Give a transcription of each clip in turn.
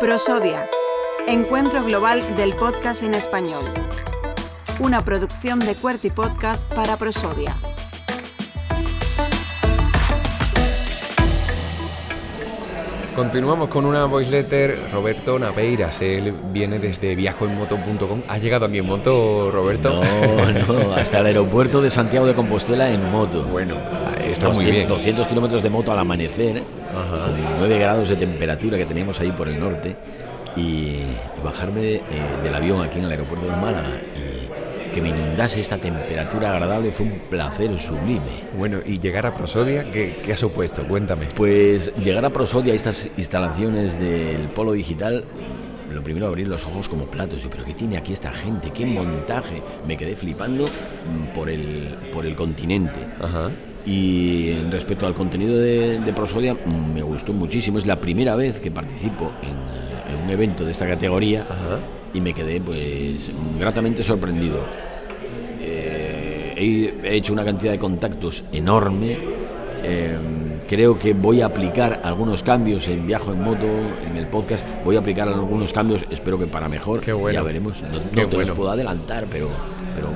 Prosodia, Encuentro Global del Podcast en Español. Una producción de Cuerty Podcast para Prosodia. Continuamos con una voice letter. Roberto Naveiras, él viene desde viajoenmoto.com. ¿Has llegado también en moto, Roberto? No, no, hasta el aeropuerto de Santiago de Compostela en moto. Bueno, está muy bien. 200 kilómetros de moto al amanecer, con 9 grados de temperatura que teníamos ahí por el norte, y bajarme eh, del avión aquí en el aeropuerto de Málaga que me inundase esta temperatura agradable fue un placer sublime. Bueno, y llegar a Prosodia, ¿qué, qué ha supuesto? Cuéntame. Pues llegar a Prosodia, estas instalaciones del Polo Digital, lo primero abrir los ojos como platos. Y, pero ¿qué tiene aquí esta gente? ¿Qué montaje? Me quedé flipando mm, por el, por el continente. Ajá. Y respecto al contenido de, de, Prosodia, me gustó muchísimo. Es la primera vez que participo en, en un evento de esta categoría. Ajá y me quedé pues gratamente sorprendido. Eh, he, hecho una cantidad de contactos enorme. Eh, creo que voy a aplicar algunos cambios en Viajo en Moto, en el podcast. Voy a aplicar algunos cambios, espero que para mejor. Qué bueno. Ya veremos. No, no te los puedo adelantar, pero, pero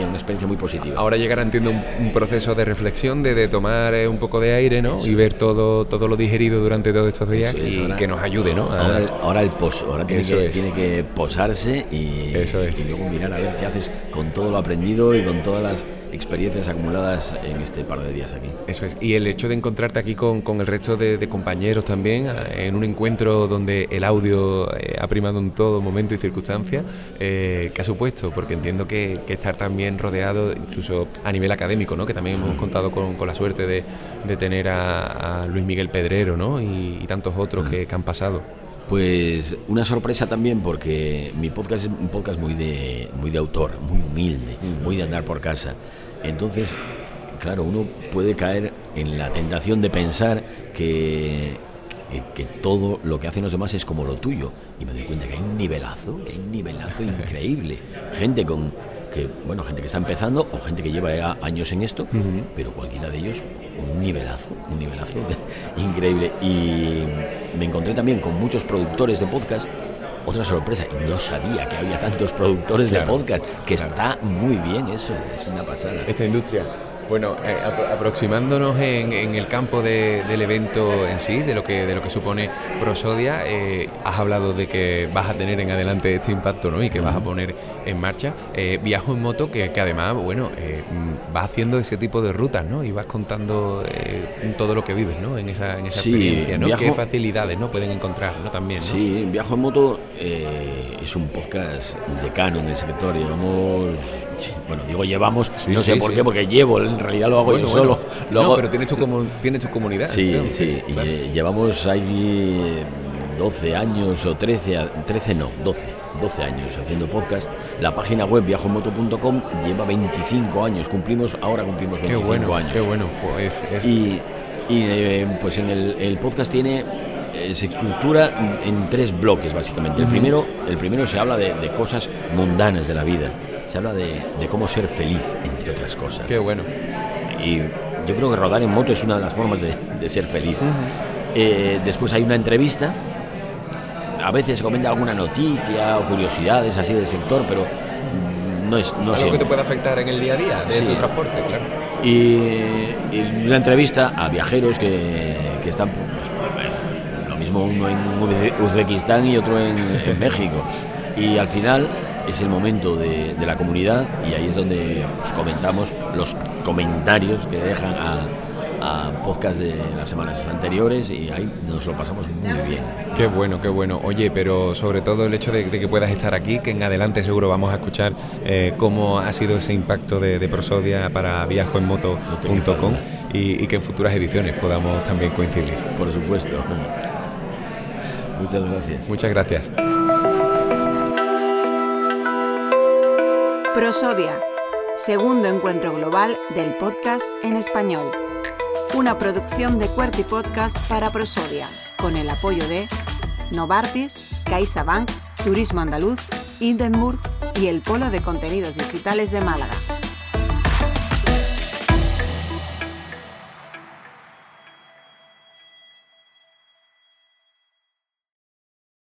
bien, una experiencia muy positiva. Ahora llegará, entiendo, un, un proceso de reflexión, de, de tomar eh, un poco de aire, ¿no? Eso y ver todo, todo lo digerido durante todos estos días es, y ahora- que nos ayude, ¿no? A- Ahora, el- ahora el ahora tiene que, tiene que posarse y, Eso es. y luego mirar a ver qué haces con todo lo aprendido y con todas las experiencias acumuladas en este par de días aquí. Eso es. Y el hecho de encontrarte aquí con, con el resto de, de compañeros también, a- en un encuentro donde el audio eh, ha primado en todo momento y circunstancia, eh, ¿qué ha supuesto? Porque entiendo que, que estar también rodeado, incluso a nivel académico, ¿no? que también hemos contado con, con la suerte de, de tener a, a Luis Miguel Pedrero ¿no? y, y tantos otros que, que han pasado. Pues una sorpresa también porque mi podcast es un podcast muy de, muy de autor, muy humilde, muy de andar por casa. Entonces, claro, uno puede caer en la tentación de pensar que, que, que todo lo que hacen los demás es como lo tuyo. Y me doy cuenta que hay un nivelazo, que hay un nivelazo increíble. Gente con que, bueno, gente que está empezando o gente que lleva ya años en esto, pero cualquiera de ellos un nivelazo, un nivelazo increíble. Y me encontré también con muchos productores de podcast. Otra sorpresa, y no sabía que había tantos productores Claro, de podcast, que claro. está muy bien eso, es una pasada. Esta industria. Bueno, eh, apro- aproximándonos en, en el campo de- del evento en sí, de lo que de lo que supone Prosodia, eh, has hablado de que vas a tener en adelante este impacto, ¿no? Y que vas a poner en marcha. Eh, viajo en moto, que, que además, bueno, mm, vas haciendo ese tipo de rutas, ¿no? Y vas contando todo lo que vives, ¿no? En esa, en esa Sí, experiencia, ¿no? viajo- Qué facilidades, ¿no? Pueden encontrar, ¿no? También, ¿no? Sí, Viajo en Moto es un podcast decano en el sector. Llevamos, bueno, digo llevamos, Sí, no sí, sé por qué, porque llevo, en realidad lo hago Bueno, yo bueno. solo. Lo No, hago- pero tienes tu, comu- tienes tu comunidad. Sí, entonces, sí, y claro. lle- llevamos ahí 12 años o 13, a- 13 no, 12, 12 años haciendo podcast. La página web viajomoto.com lleva 25 años, cumplimos, ahora cumplimos Qué 25 bueno, años. qué bueno. Pues es, Y, y, eh, pues en el, el podcast tiene eh, se estructura en tres bloques básicamente. El primero, el primero se habla de, de cosas mundanas de la vida. Se habla de, de cómo ser feliz, entre otras cosas. qué bueno. Y yo creo que rodar en moto es una de las formas de, de ser feliz. Eh, después hay una entrevista. A veces se comenta alguna noticia o curiosidades así del sector, pero no es no Algo que te pueda afectar en el día a día de Sí. tu transporte, claro. Y, y una entrevista a viajeros que, que están pues, lo mismo uno en Uzbe- Uzbekistán y otro en, en México. Y al final es el momento de, de la comunidad y ahí es donde pues, comentamos los comentarios que dejan a, a podcast de las semanas anteriores y ahí nos lo pasamos muy bien. Qué bueno, qué bueno. Oye, pero sobre todo el hecho de, de que puedas estar aquí, que en adelante seguro vamos a escuchar eh, cómo ha sido ese impacto de, de Prosodia para viajoenmoto.com y que en futuras ediciones podamos también coincidir. Por supuesto. Muchas gracias. Muchas gracias. Prosodia, segundo encuentro global del podcast en español. Una producción de Cuerty Podcast para Prosodia, con el apoyo de Novartis, CaixaBank, Turismo Andaluz, Hindenburg y el Polo de Contenidos Digitales de Málaga.